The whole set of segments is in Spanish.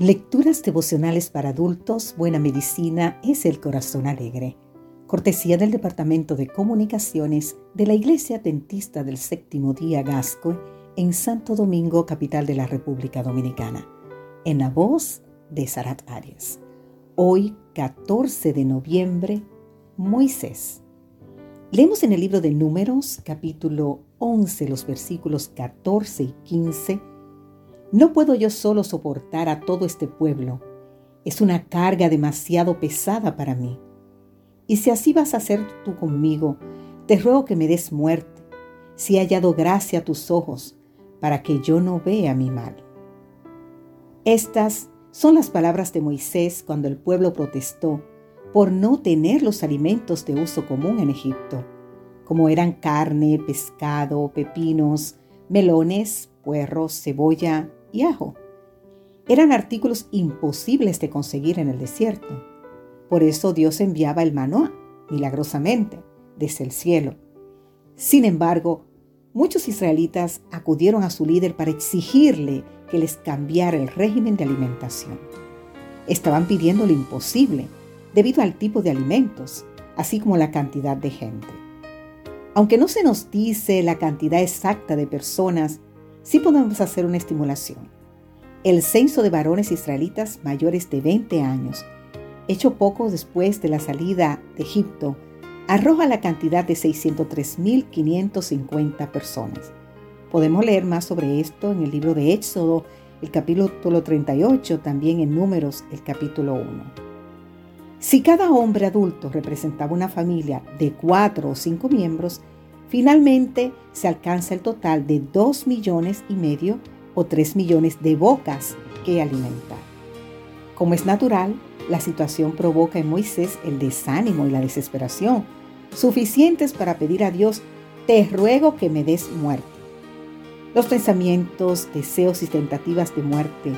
Lecturas devocionales para adultos, Buena Medicina es el Corazón Alegre. Cortesía del Departamento de Comunicaciones de la Iglesia Dentista del Séptimo Día Gasco en Santo Domingo, capital de la República Dominicana. En la voz de Sarat Arias. Hoy, 14 de noviembre, Moisés. Leemos en el libro de Números, capítulo 11, los versículos 14 y 15 no puedo yo solo soportar a todo este pueblo. Es una carga demasiado pesada para mí. Y si así vas a hacer tú conmigo, te ruego que me des muerte, si he hallado gracia a tus ojos, para que yo no vea mi mal. Estas son las palabras de Moisés cuando el pueblo protestó por no tener los alimentos de uso común en Egipto, como eran carne, pescado, pepinos, melones, puerros, cebolla, y ajo. Eran artículos imposibles de conseguir en el desierto. Por eso Dios enviaba el maná, milagrosamente, desde el cielo. Sin embargo, muchos israelitas acudieron a su líder para exigirle que les cambiara el régimen de alimentación. Estaban pidiendo lo imposible debido al tipo de alimentos, así como la cantidad de gente. Aunque no se nos dice la cantidad exacta de personas sí podemos hacer una estimulación. El censo de varones israelitas mayores de 20 años, hecho poco después de la salida de Egipto, arroja la cantidad de 603.550 personas. Podemos leer más sobre esto en el libro de Éxodo, el capítulo 38, también en Números, el capítulo 1. Si cada hombre adulto representaba una familia de cuatro o cinco miembros, Finalmente se alcanza el total de 2 millones y medio o 3 millones de bocas que alimentar. Como es natural, la situación provoca en Moisés el desánimo y la desesperación, suficientes para pedir a Dios, te ruego que me des muerte. Los pensamientos, deseos y tentativas de muerte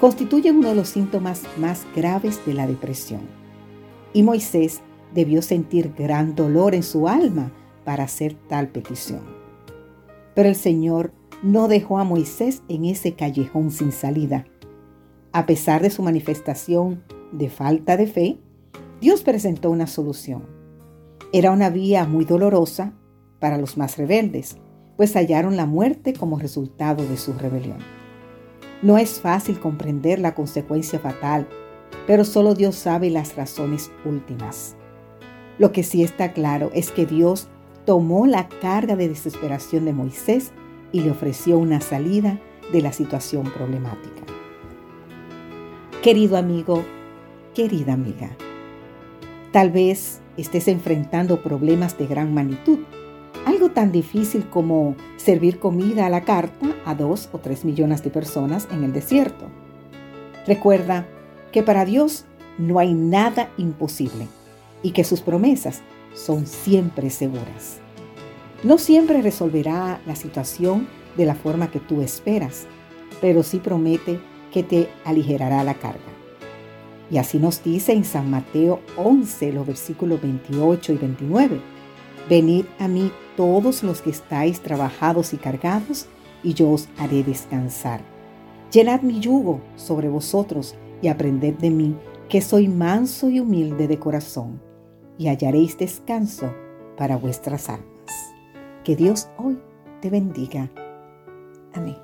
constituyen uno de los síntomas más graves de la depresión. Y Moisés debió sentir gran dolor en su alma para hacer tal petición. Pero el Señor no dejó a Moisés en ese callejón sin salida. A pesar de su manifestación de falta de fe, Dios presentó una solución. Era una vía muy dolorosa para los más rebeldes, pues hallaron la muerte como resultado de su rebelión. No es fácil comprender la consecuencia fatal, pero solo Dios sabe las razones últimas. Lo que sí está claro es que Dios tomó la carga de desesperación de Moisés y le ofreció una salida de la situación problemática. Querido amigo, querida amiga, tal vez estés enfrentando problemas de gran magnitud, algo tan difícil como servir comida a la carta a dos o tres millones de personas en el desierto. Recuerda que para Dios no hay nada imposible y que sus promesas son siempre seguras. No siempre resolverá la situación de la forma que tú esperas, pero sí promete que te aligerará la carga. Y así nos dice en San Mateo 11, los versículos 28 y 29. Venid a mí todos los que estáis trabajados y cargados, y yo os haré descansar. Llenad mi yugo sobre vosotros y aprended de mí, que soy manso y humilde de corazón y hallaréis descanso para vuestras almas. Que Dios hoy te bendiga. Amén.